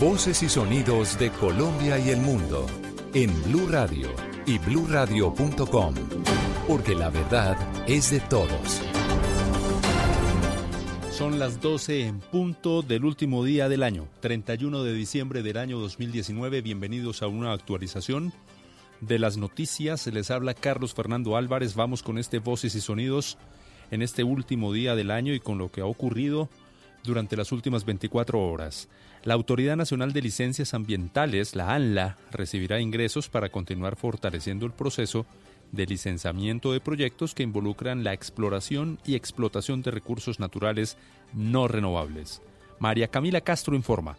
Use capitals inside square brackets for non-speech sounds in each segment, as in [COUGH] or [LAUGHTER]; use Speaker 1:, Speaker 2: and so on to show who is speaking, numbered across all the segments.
Speaker 1: Voces y sonidos de Colombia y el mundo en Blue Radio y bluradio.com, porque la verdad es de todos.
Speaker 2: Son las 12 en punto del último día del año, 31 de diciembre del año 2019. Bienvenidos a una actualización de las noticias. Les habla Carlos Fernando Álvarez. Vamos con este Voces y Sonidos en este último día del año y con lo que ha ocurrido durante las últimas 24 horas. La Autoridad Nacional de Licencias Ambientales, la ANLA, recibirá ingresos para continuar fortaleciendo el proceso de licenciamiento de proyectos que involucran la exploración y explotación de recursos naturales no renovables. María Camila Castro informa.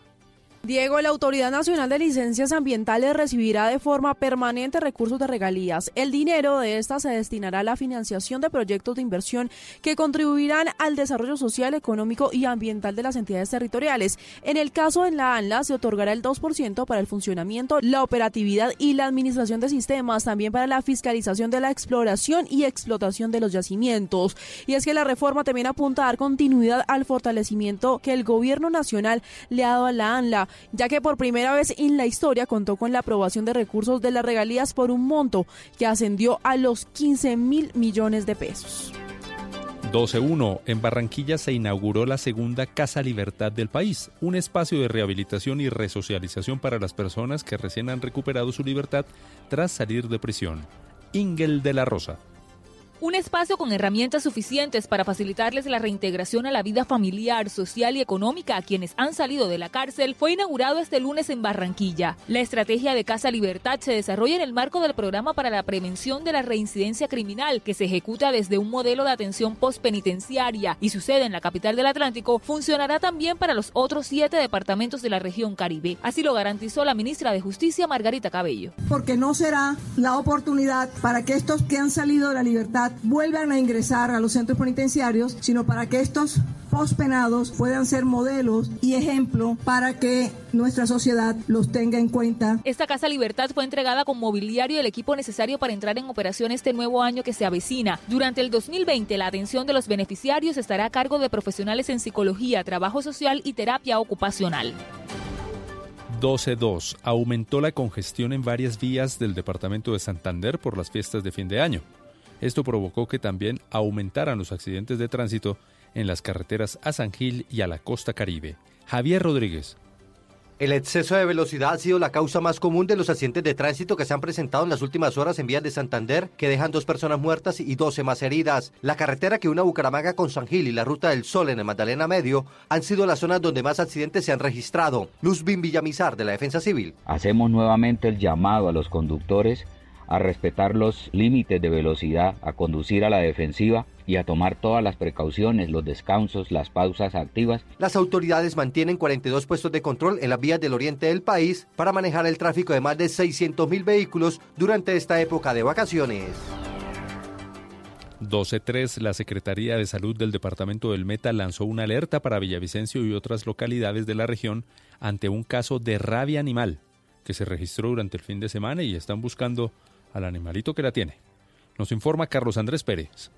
Speaker 3: Diego, la Autoridad Nacional de Licencias Ambientales recibirá de forma permanente recursos de regalías. El dinero de esta se destinará a la financiación de proyectos de inversión que contribuirán al desarrollo social, económico y ambiental de las entidades territoriales. En el caso de la ANLA se otorgará el 2% para el funcionamiento, la operatividad y la administración de sistemas, también para la fiscalización de la exploración y explotación de los yacimientos. Y es que la reforma también apunta a dar continuidad al fortalecimiento que el gobierno nacional le ha dado a la ANLA ya que por primera vez en la historia contó con la aprobación de recursos de las regalías por un monto que ascendió a los 15 mil millones de pesos.
Speaker 2: 12.1. En Barranquilla se inauguró la segunda Casa Libertad del país, un espacio de rehabilitación y resocialización para las personas que recién han recuperado su libertad tras salir de prisión. Ingel de la Rosa.
Speaker 4: Un espacio con herramientas suficientes para facilitarles la reintegración a la vida familiar, social y económica a quienes han salido de la cárcel fue inaugurado este lunes en Barranquilla. La estrategia de Casa Libertad se desarrolla en el marco del programa para la prevención de la reincidencia criminal que se ejecuta desde un modelo de atención postpenitenciaria y su sede en la capital del Atlántico funcionará también para los otros siete departamentos de la región Caribe. Así lo garantizó la ministra de Justicia Margarita Cabello.
Speaker 5: Porque no será la oportunidad para que estos que han salido de la libertad vuelvan a ingresar a los centros penitenciarios, sino para que estos pospenados puedan ser modelos y ejemplo para que nuestra sociedad los tenga en cuenta.
Speaker 4: Esta Casa Libertad fue entregada con mobiliario y el equipo necesario para entrar en operación este nuevo año que se avecina. Durante el 2020, la atención de los beneficiarios estará a cargo de profesionales en psicología, trabajo social y terapia ocupacional.
Speaker 2: 12.2. Aumentó la congestión en varias vías del departamento de Santander por las fiestas de fin de año. Esto provocó que también aumentaran los accidentes de tránsito en las carreteras a San Gil y a la costa caribe. Javier Rodríguez.
Speaker 6: El exceso de velocidad ha sido la causa más común de los accidentes de tránsito que se han presentado en las últimas horas en vías de Santander, que dejan dos personas muertas y 12 más heridas. La carretera que une Bucaramanga con San Gil y la Ruta del Sol en el Magdalena Medio han sido las zonas donde más accidentes se han registrado. Luzbin Villamizar, de la Defensa Civil.
Speaker 7: Hacemos nuevamente el llamado a los conductores a respetar los límites de velocidad, a conducir a la defensiva y a tomar todas las precauciones, los descansos, las pausas activas.
Speaker 6: Las autoridades mantienen 42 puestos de control en las vías del oriente del país para manejar el tráfico de más de 600.000 vehículos durante esta época de vacaciones.
Speaker 2: 12.3. La Secretaría de Salud del Departamento del Meta lanzó una alerta para Villavicencio y otras localidades de la región ante un caso de rabia animal que se registró durante el fin de semana y están buscando al animalito que la tiene. Nos informa Carlos Andrés Pérez.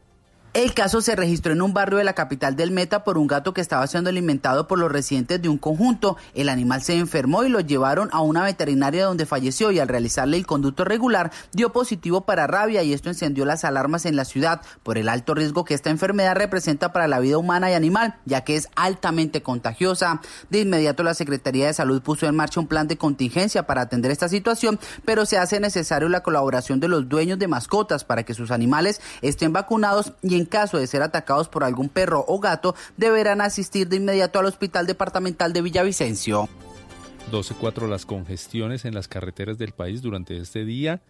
Speaker 8: El caso se registró en un barrio de la capital del Meta por un gato que estaba siendo alimentado por los residentes de un conjunto. El animal se enfermó y lo llevaron a una veterinaria donde falleció y al realizarle el conducto regular dio positivo para rabia y esto encendió las alarmas en la ciudad por el alto riesgo que esta enfermedad representa para la vida humana y animal, ya que es altamente contagiosa. De inmediato la Secretaría de Salud puso en marcha un plan de contingencia para atender esta situación, pero se hace necesario la colaboración de los dueños de mascotas para que sus animales estén vacunados y en caso de ser atacados por algún perro o gato, deberán asistir de inmediato al Hospital Departamental de Villavicencio.
Speaker 2: 12.4. Las congestiones en las carreteras del país durante este día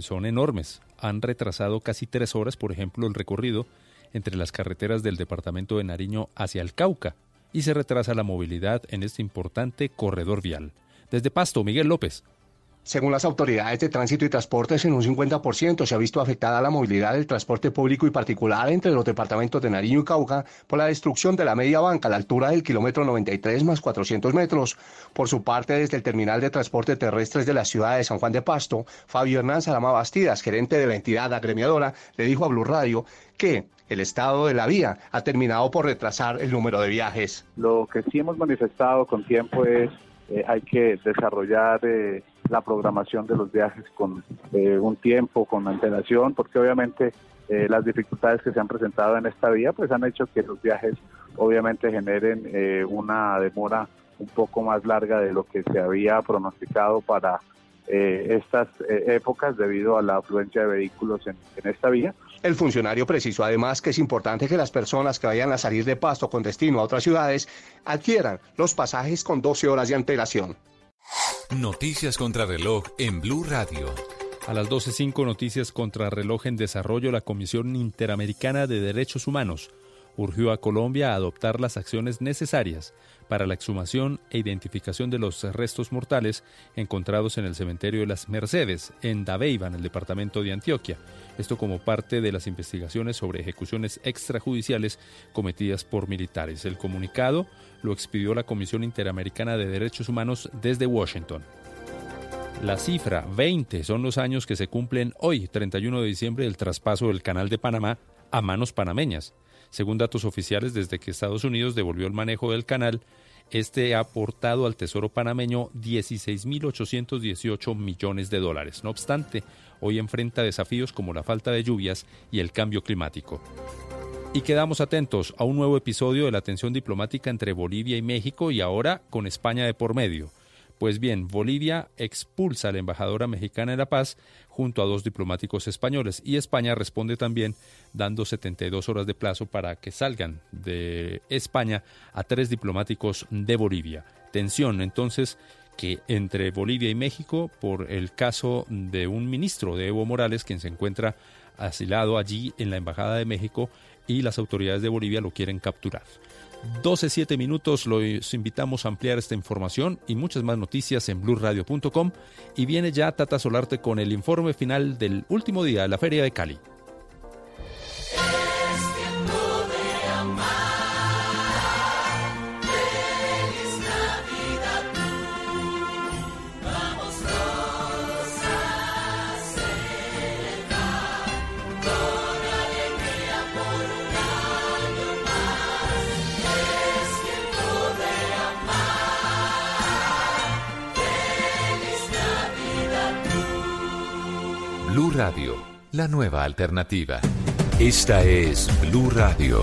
Speaker 2: son enormes. Han retrasado casi tres horas, por ejemplo, el recorrido entre las carreteras del departamento de Nariño hacia el Cauca y se retrasa la movilidad en este importante corredor vial. Desde Pasto, Miguel López.
Speaker 9: Según las autoridades de tránsito y transportes, en un 50% se ha visto afectada la movilidad del transporte público y particular entre los departamentos de Nariño y Cauca por la destrucción de la media banca a la altura del kilómetro 93 más 400 metros. Por su parte, desde el terminal de transporte terrestres de la ciudad de San Juan de Pasto, Fabio Hernán Salama Bastidas, gerente de la entidad agremiadora, le dijo a Blue Radio que el estado de la vía ha terminado por retrasar el número de viajes.
Speaker 10: Lo que sí hemos manifestado con tiempo es eh, hay que desarrollar eh, la programación de los viajes con eh, un tiempo, con antelación, porque obviamente las dificultades que se han presentado en esta vía pues han hecho que los viajes obviamente generen una demora un poco más larga de lo que se había pronosticado para estas épocas debido a la afluencia de vehículos en esta vía.
Speaker 9: El funcionario precisó además que es importante que las personas que vayan a salir de Pasto con destino a otras ciudades adquieran los pasajes con 12 horas de antelación.
Speaker 11: Noticias contra reloj en Blue Radio.
Speaker 2: A las 12.05 noticias contra reloj en desarrollo, la Comisión Interamericana de Derechos Humanos urgió a Colombia a adoptar las acciones necesarias para la exhumación e identificación de los restos mortales encontrados en el cementerio de las Mercedes, en Dabeiba, en el departamento de Antioquia. Esto como parte de las investigaciones sobre ejecuciones extrajudiciales cometidas por militares. El comunicado lo expidió la Comisión Interamericana de Derechos Humanos desde Washington. La cifra 20 son los años que se cumplen hoy, 31 de diciembre, del traspaso del Canal de Panamá a manos panameñas. Según datos oficiales, desde que Estados Unidos devolvió el manejo del canal, este ha aportado al Tesoro panameño 16.818 millones de dólares. No obstante, hoy enfrenta desafíos como la falta de lluvias y el cambio climático. Y quedamos atentos a un nuevo episodio de la tensión diplomática entre Bolivia y México y ahora con España de por medio. Pues bien, Bolivia expulsa a la embajadora mexicana en La Paz junto a dos diplomáticos españoles y España responde también dando 72 horas de plazo para que salgan de España a tres diplomáticos de Bolivia. Tensión entonces que entre Bolivia y México por el caso de un ministro de Evo Morales quien se encuentra asilado allí en la Embajada de México y las autoridades de Bolivia lo quieren capturar. 12, minutos, los invitamos a ampliar esta información y muchas más noticias en blurradio.com y viene ya Tata Solarte con el informe final del último día de la Feria de Cali.
Speaker 11: Blue Radio, la nueva alternativa. Esta es Blue Radio.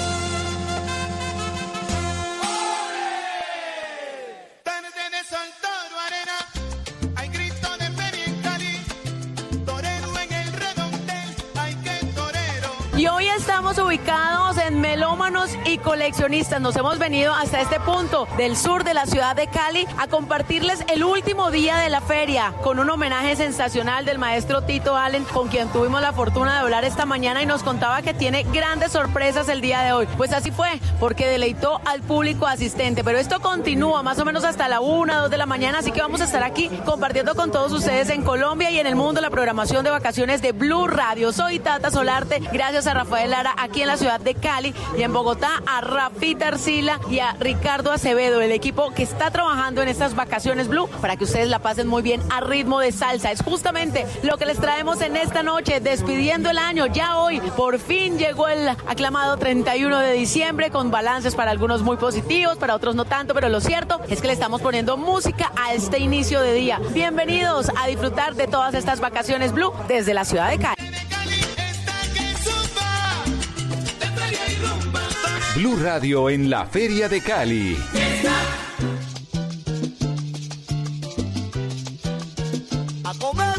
Speaker 12: Y Coleccionistas. Nos hemos venido hasta este punto del sur de la ciudad de Cali a compartirles el último día de la feria con un homenaje sensacional del maestro Tito Allen, con quien tuvimos la fortuna de hablar esta mañana y nos contaba que tiene grandes sorpresas el día de hoy. Pues así fue, porque deleitó al público asistente. Pero esto continúa más o menos hasta la una, dos de la mañana, así que vamos a estar aquí compartiendo con todos ustedes en Colombia y en el mundo la programación de vacaciones de Blue Radio. Soy Tata Solarte, gracias a Rafael Lara aquí en la ciudad de Cali y en Bogotá a Rafita Arcila y a Ricardo Acevedo, el equipo que está trabajando en estas vacaciones Blue para que ustedes la pasen muy bien a ritmo de salsa. Es justamente lo que les traemos en esta noche, despidiendo el año. Ya hoy por fin llegó el aclamado 31 de diciembre con balances para algunos muy positivos, para otros no tanto, pero lo cierto es que le estamos poniendo música a este inicio de día. Bienvenidos a disfrutar de todas estas vacaciones Blue desde la ciudad de Cali.
Speaker 1: Blue Radio en la Feria de Cali.
Speaker 13: A comer.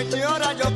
Speaker 13: Salsa señora yo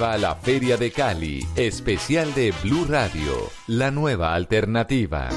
Speaker 13: La
Speaker 14: Feria de Cali, especial de Blue Radio, la nueva alternativa.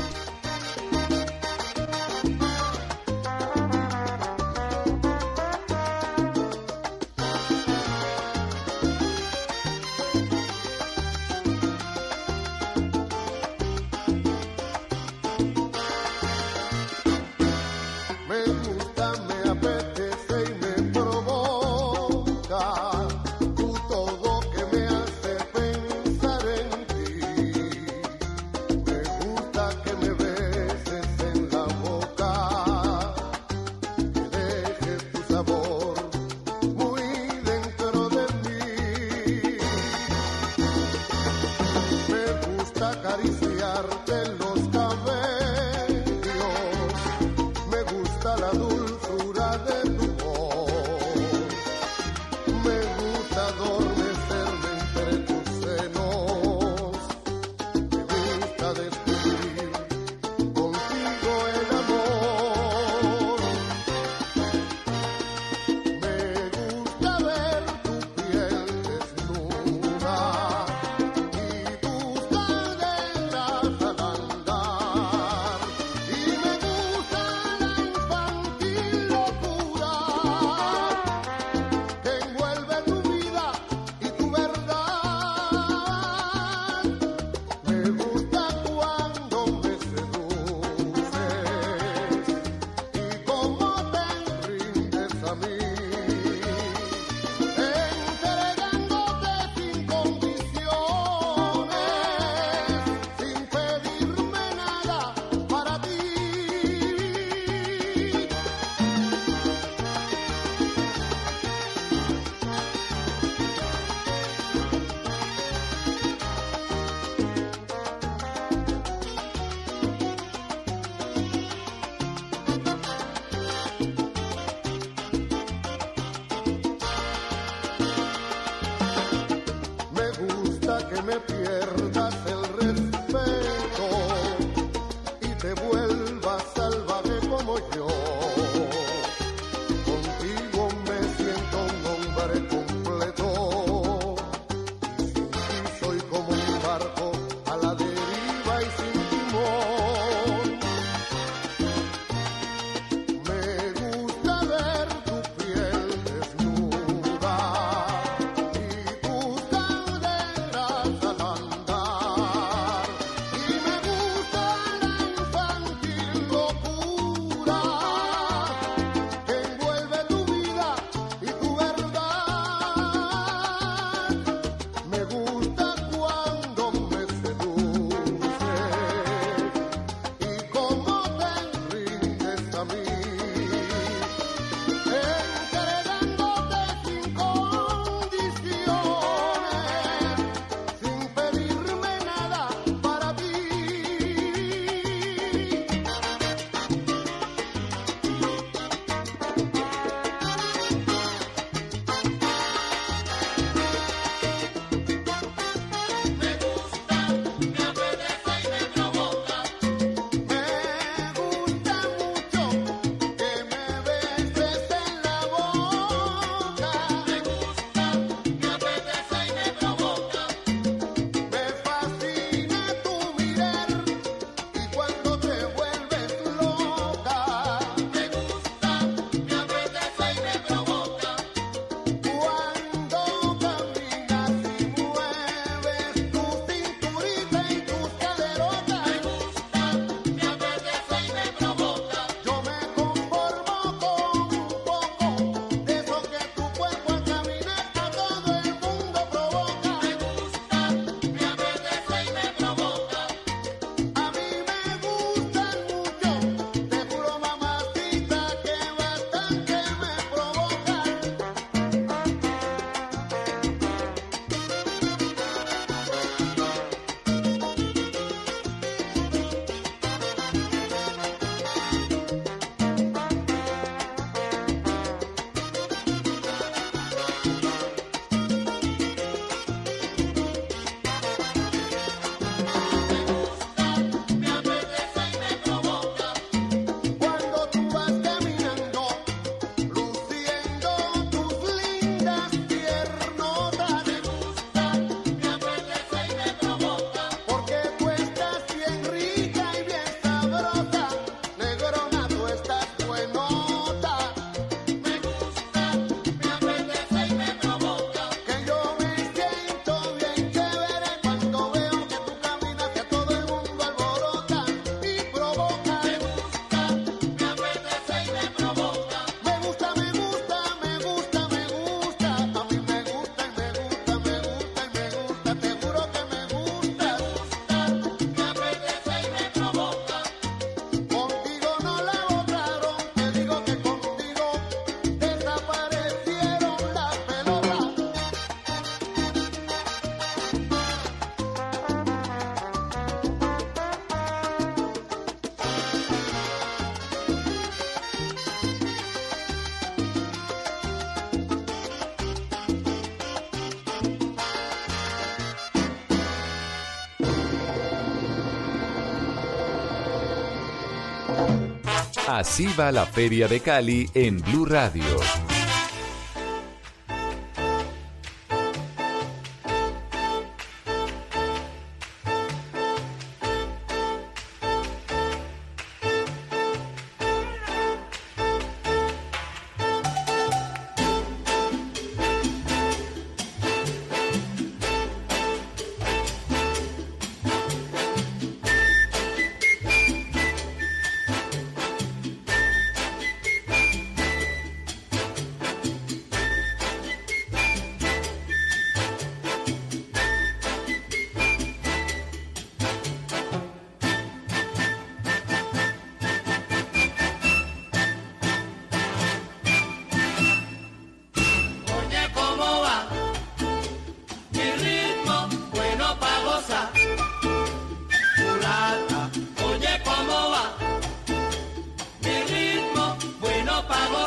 Speaker 15: Así va la Feria de Cali en Blue Radio.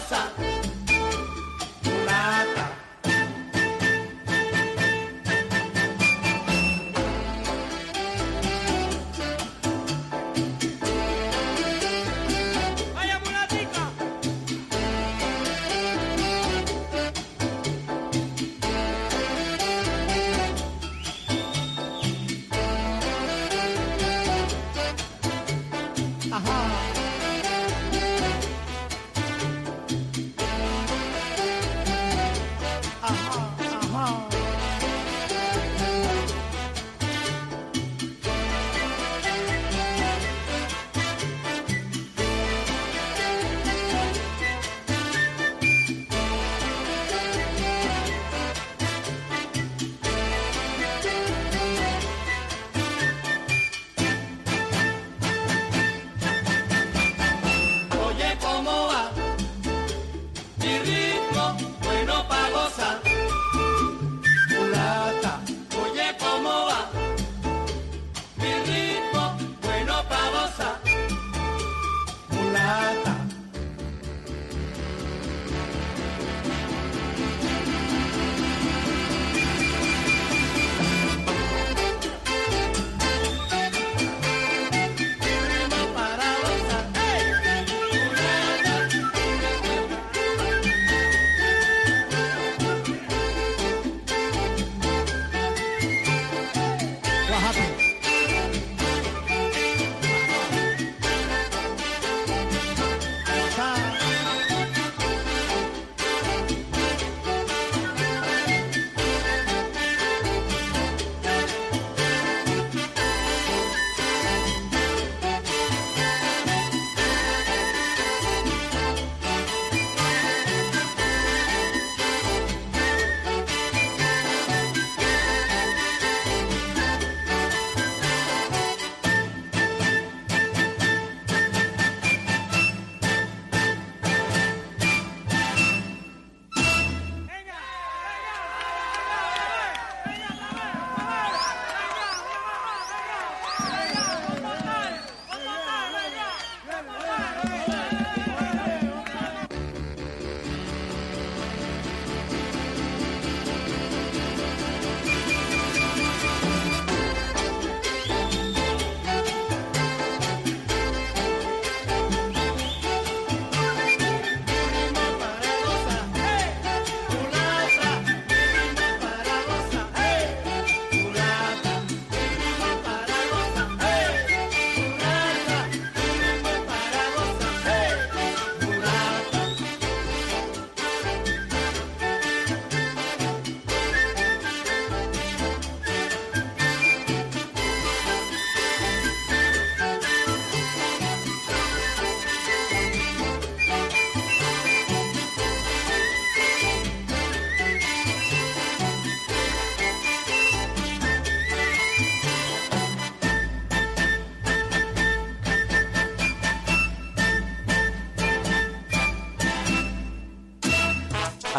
Speaker 15: Rosa.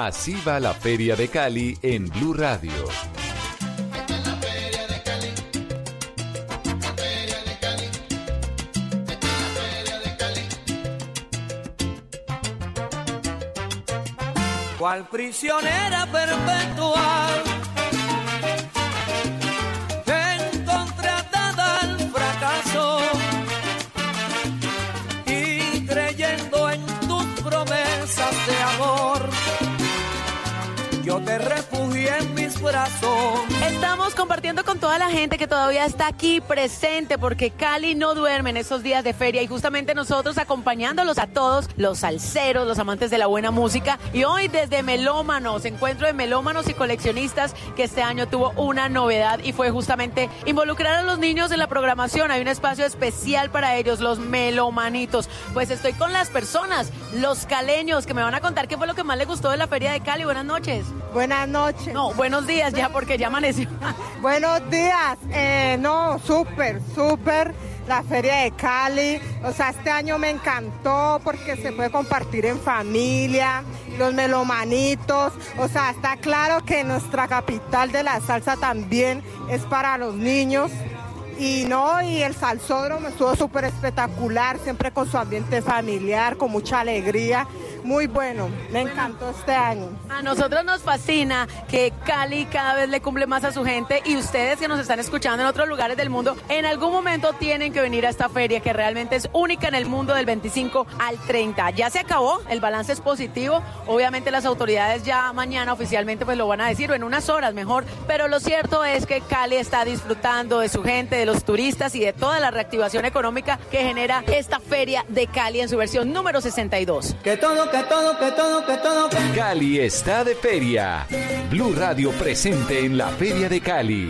Speaker 15: Así va la Feria de Cali en Blue Radio.
Speaker 16: Cual prisionera perpetual.
Speaker 11: Te refugié en mis brazos.
Speaker 12: Compartiendo con toda la gente que todavía está aquí presente porque Cali no duerme en esos días de feria y justamente nosotros acompañándolos a todos, los salseros, los amantes de la buena música. Y hoy desde Melómanos, encuentro de melómanos y coleccionistas que este año tuvo una novedad y fue justamente involucrar a los niños en la programación. Hay un espacio especial para ellos, los melomanitos. Pues estoy con las personas, los caleños, que me van a contar qué fue lo que más les gustó de la feria de Cali. Buenas noches.
Speaker 17: Buenas noches.
Speaker 12: No, buenos días ya porque ya amaneció.
Speaker 17: Buenos días. Eh, no, súper, súper. La feria de Cali, o sea, este año me encantó porque se puede compartir en familia, los melomanitos, o sea, está claro que nuestra capital de la salsa también es para los niños. Y no, y el salsódromo estuvo súper espectacular, siempre con su ambiente familiar, con mucha alegría. Muy bueno, me encantó este año.
Speaker 12: A nosotros nos fascina que Cali cada vez le cumple más a su gente y ustedes que nos están escuchando en otros lugares del mundo, en algún momento tienen que venir a esta feria que realmente es única en el mundo del 25 al 30. Ya se acabó, el balance es positivo. Obviamente las autoridades ya mañana oficialmente pues lo van a decir o en unas horas mejor, pero lo cierto es que Cali está disfrutando de su gente, de los turistas y de toda la reactivación económica que genera esta feria de Cali en su versión número 62.
Speaker 11: Que todo,
Speaker 1: Cali está de feria. Blue Radio presente en la Feria de Cali.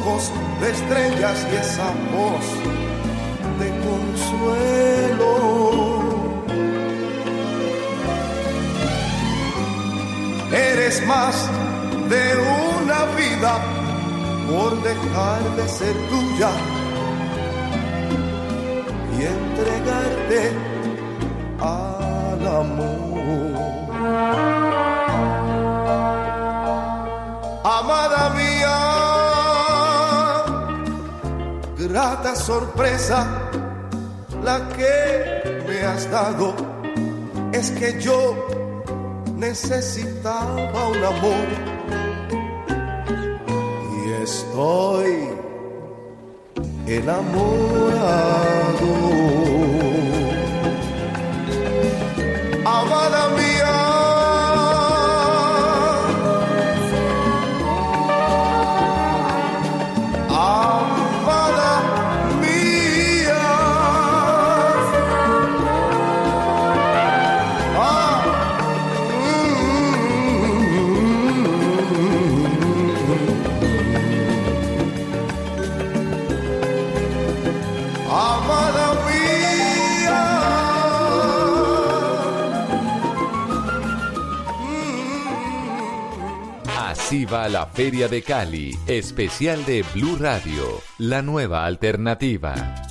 Speaker 18: Ojos de estrellas y esa voz de consuelo. Eres más de una vida por dejar de ser tuya grata sorpresa la que me has dado. Es que yo necesitaba un amor y estoy enamorado.
Speaker 1: La Feria de Cali, especial de Blue Radio, la nueva alternativa.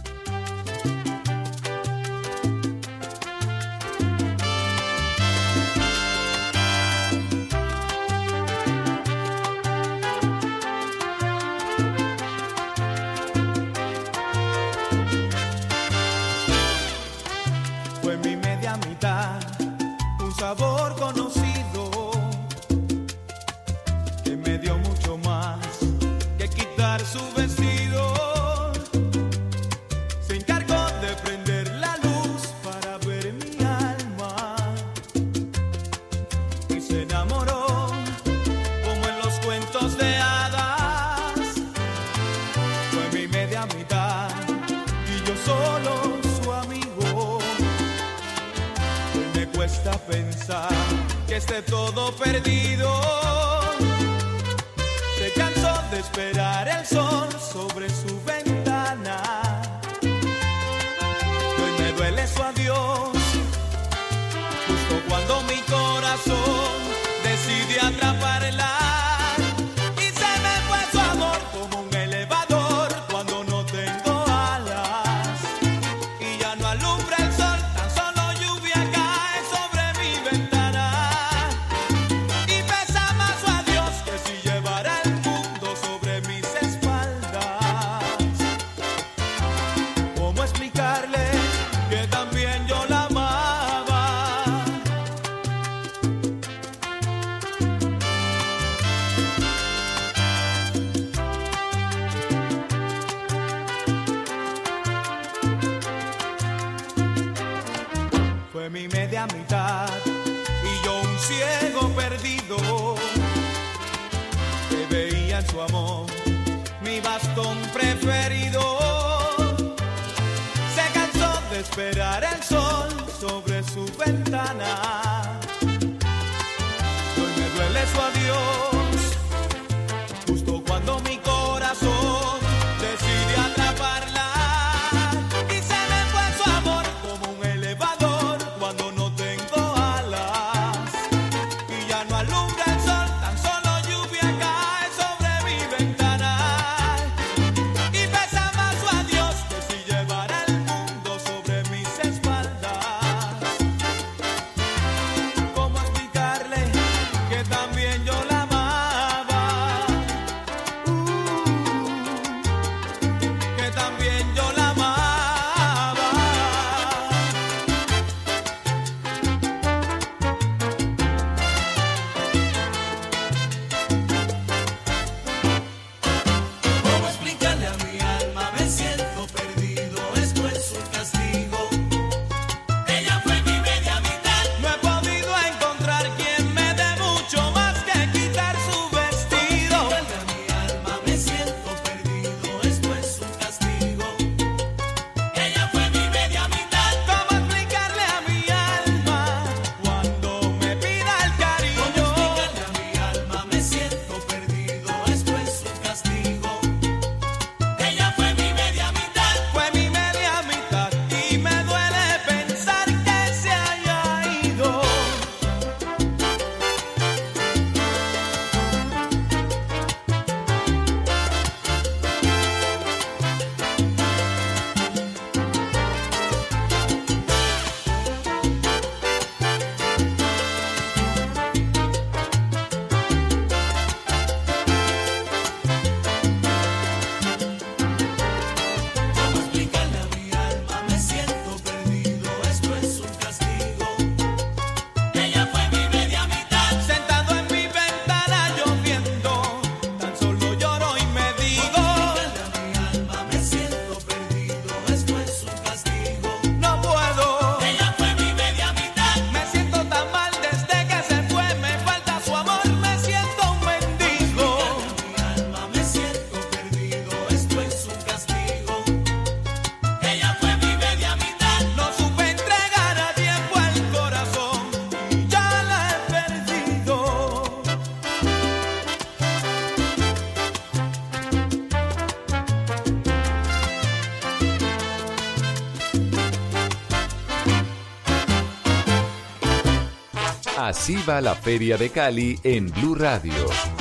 Speaker 19: Así va la Feria de Cali en Blue Radio.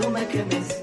Speaker 20: tú me quemes.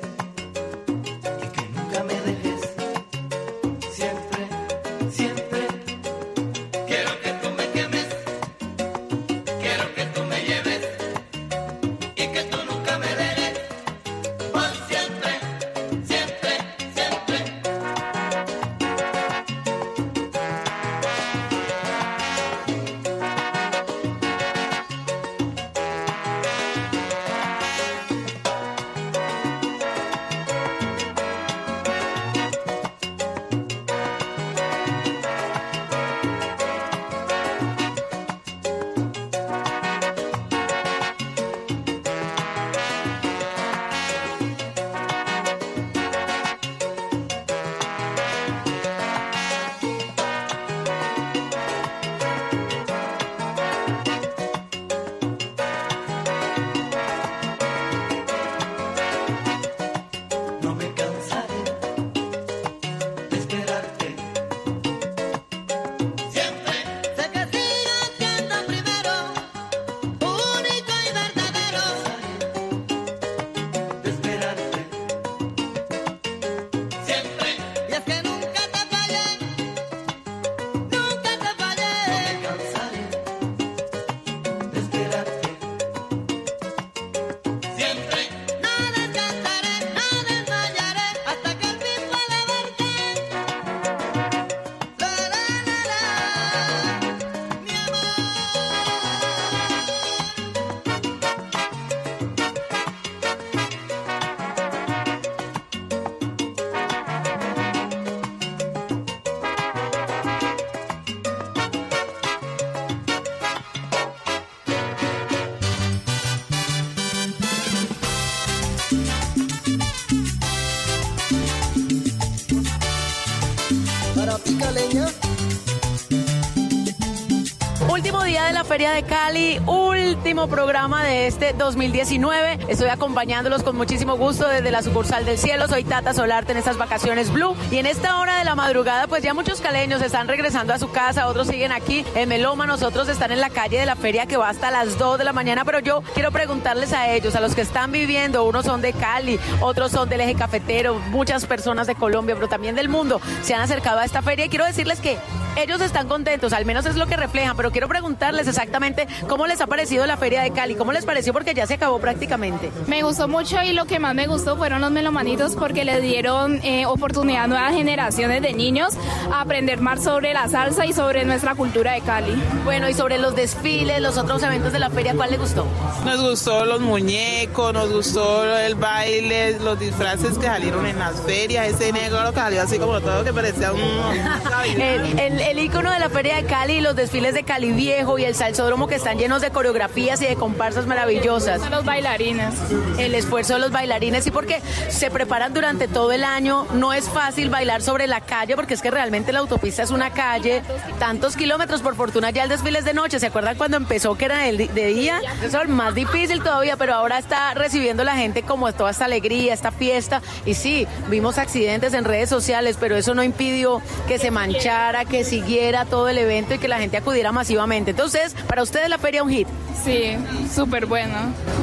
Speaker 12: Feria de Cali, último programa de este 2019. Estoy acompañándolos con muchísimo gusto desde la sucursal del cielo. Soy Tata Solarte en estas vacaciones Blue. Y en esta hora de la madrugada, pues ya muchos caleños están regresando a su casa, otros siguen aquí en Melómanos, otros están en la calle de la feria que va hasta las 2 de la mañana. Pero yo quiero preguntarles a ellos, a los que están viviendo, unos son de Cali, otros son del eje cafetero, muchas personas de Colombia, pero también del mundo, se han acercado a esta feria y quiero decirles que ellos están contentos, al menos es lo que reflejan, pero quiero preguntarles exactamente cómo les ha parecido la feria de Cali, cómo les pareció porque ya se acabó prácticamente.
Speaker 21: Me gustó mucho y lo que más me gustó fueron los melomanitos porque le dieron eh, oportunidad a nuevas generaciones de niños a aprender más sobre la salsa y sobre nuestra cultura de Cali.
Speaker 12: Bueno, y sobre los desfiles, los otros eventos de la feria, ¿cuál les gustó?
Speaker 22: Nos gustó los muñecos, nos gustó el baile, los disfraces que salieron en las ferias, ese negro que salió así como todo que parecía un... [LAUGHS]
Speaker 12: el, el, el icono de la feria de Cali, los desfiles de Cali Viejo y el salsódromo que están llenos de coreografías y de comparsas maravillosas.
Speaker 21: Los bailarines.
Speaker 12: El esfuerzo de los bailarines y porque se preparan durante todo el año. No es fácil bailar sobre la calle porque es que realmente la autopista es una calle, tantos kilómetros. Por fortuna ya el desfile es de noche. ¿Se acuerdan cuando empezó que era de, de día? Eso es más difícil todavía, pero ahora está recibiendo la gente como toda esta alegría, esta fiesta. Y sí, vimos accidentes en redes sociales, pero eso no impidió que se manchara, que siguiera todo el evento y que la gente acudiera masivamente. Entonces, para ustedes la feria un hit.
Speaker 21: Sí, súper bueno.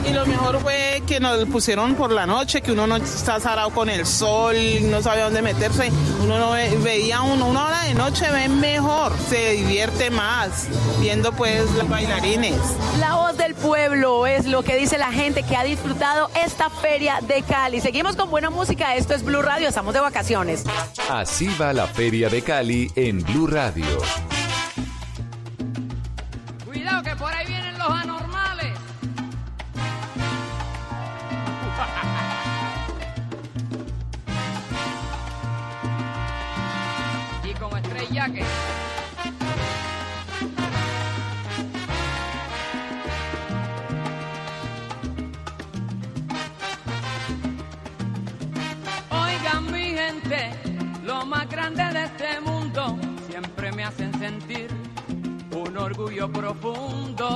Speaker 22: Y lo mejor fue que nos pusieron por la noche, que uno no está zarado con el sol, no sabe dónde meterse. Uno no ve, veía uno, una hora de noche ve mejor, se divierte más viendo pues los bailarines.
Speaker 12: La voz del pueblo es lo que dice la gente que ha disfrutado esta feria de Cali. Seguimos con buena música, esto es Blue Radio, estamos de vacaciones.
Speaker 1: Así va la feria de Cali en Blue Radio.
Speaker 15: Cuidado que por ahí vienen los anormales. y con estrella que. Oigan mi gente, lo más grande de este mundo me hacen sentir un orgullo profundo.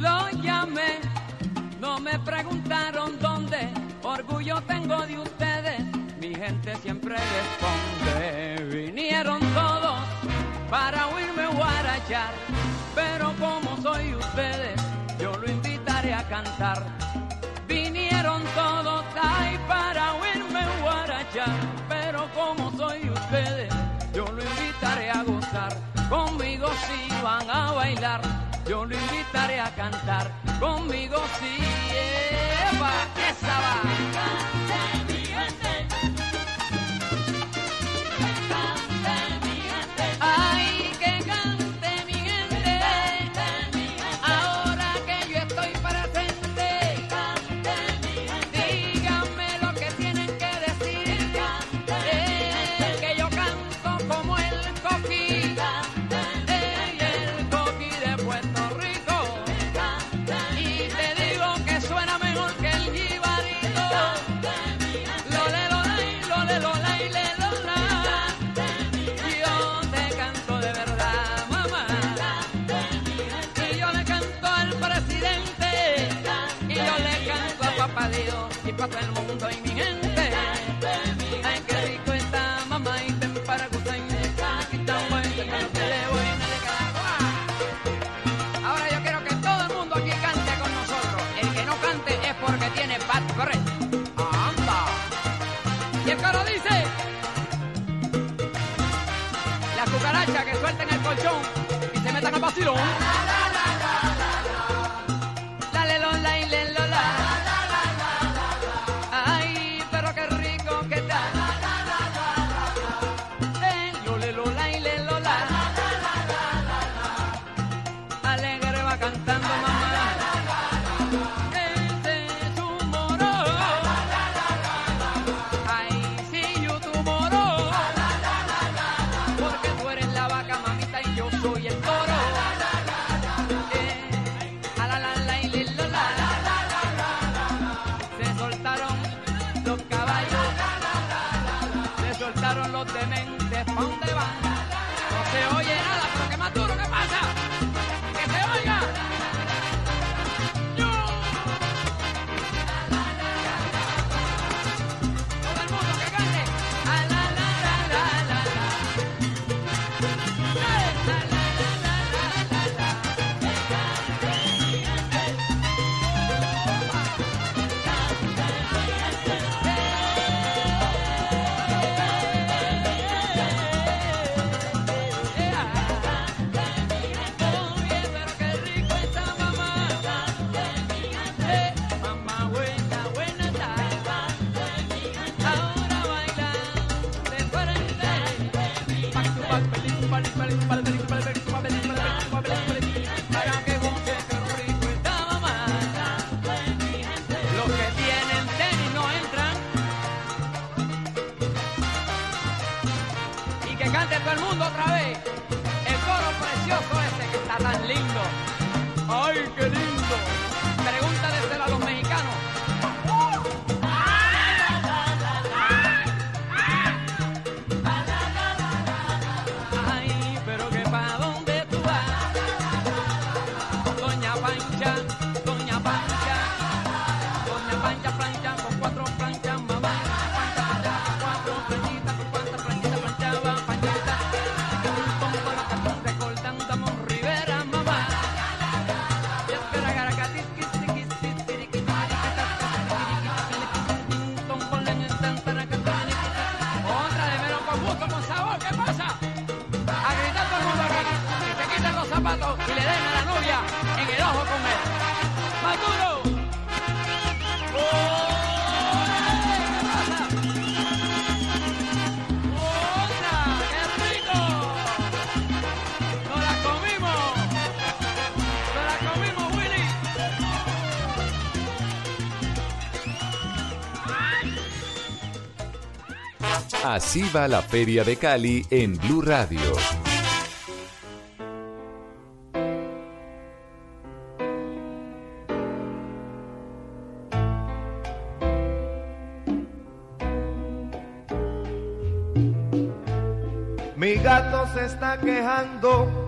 Speaker 15: Lo llamé, no me preguntaron dónde, orgullo tengo de ustedes, mi gente siempre responde. Vinieron todos para oírme guarachar, pero como soy invitaré cantar. Vinieron todos ahí para oírme guarachar, pero como soy ustedes, yo lo invitaré a gozar. Conmigo si van a bailar, yo lo invitaré a cantar. Conmigo si esa va.
Speaker 1: Así va la Feria de Cali en Blue Radio.
Speaker 18: Mi gato se está quejando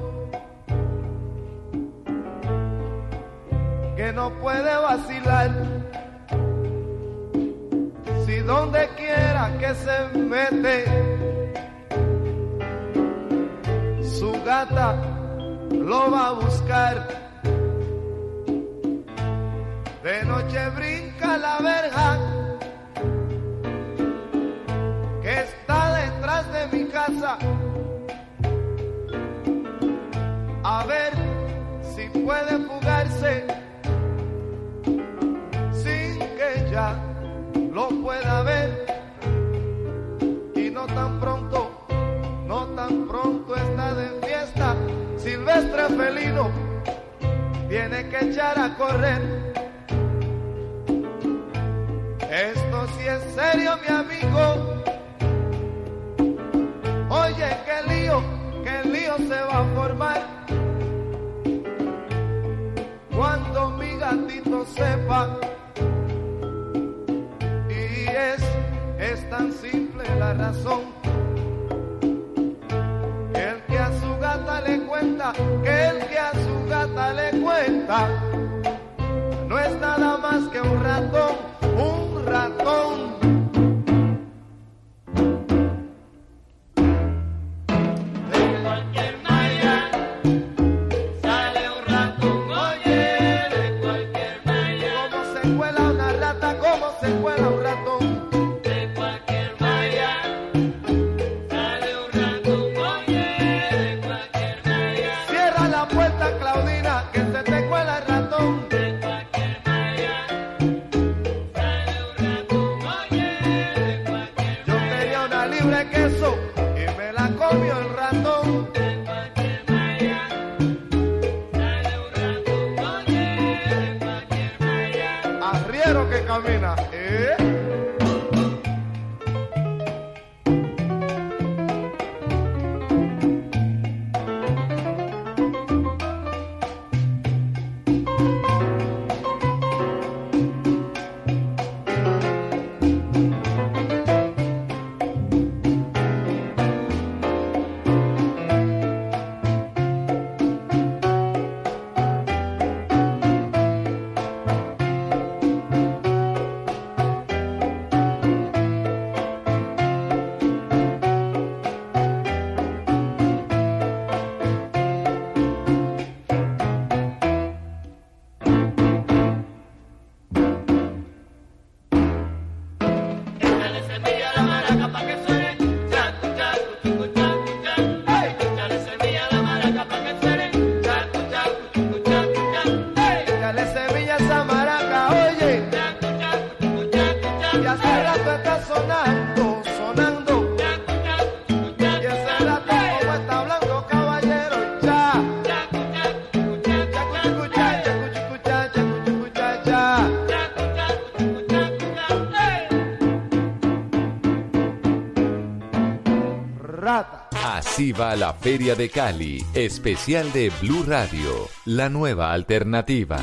Speaker 1: Así va la Feria de Cali, especial de Blue Radio, la nueva alternativa.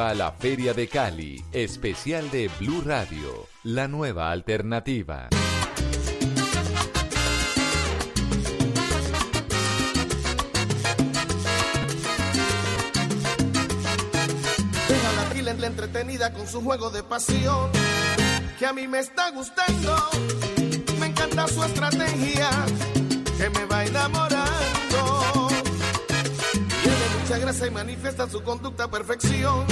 Speaker 11: Viva la
Speaker 1: Feria de Cali, especial de Blue Radio, la nueva alternativa.
Speaker 23: Deja la entretenida con su juego de pasión, que a mí me está gustando. Me encanta su estrategia, que me va a enamorar Mucha gracia y manifiesta su conducta a perfección.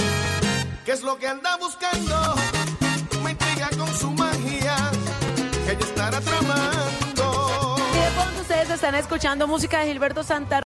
Speaker 23: ¿Qué es lo que anda buscando? Me intriga con su magia, ella estará tramando.
Speaker 12: Y ustedes están escuchando música de Gilberto Santa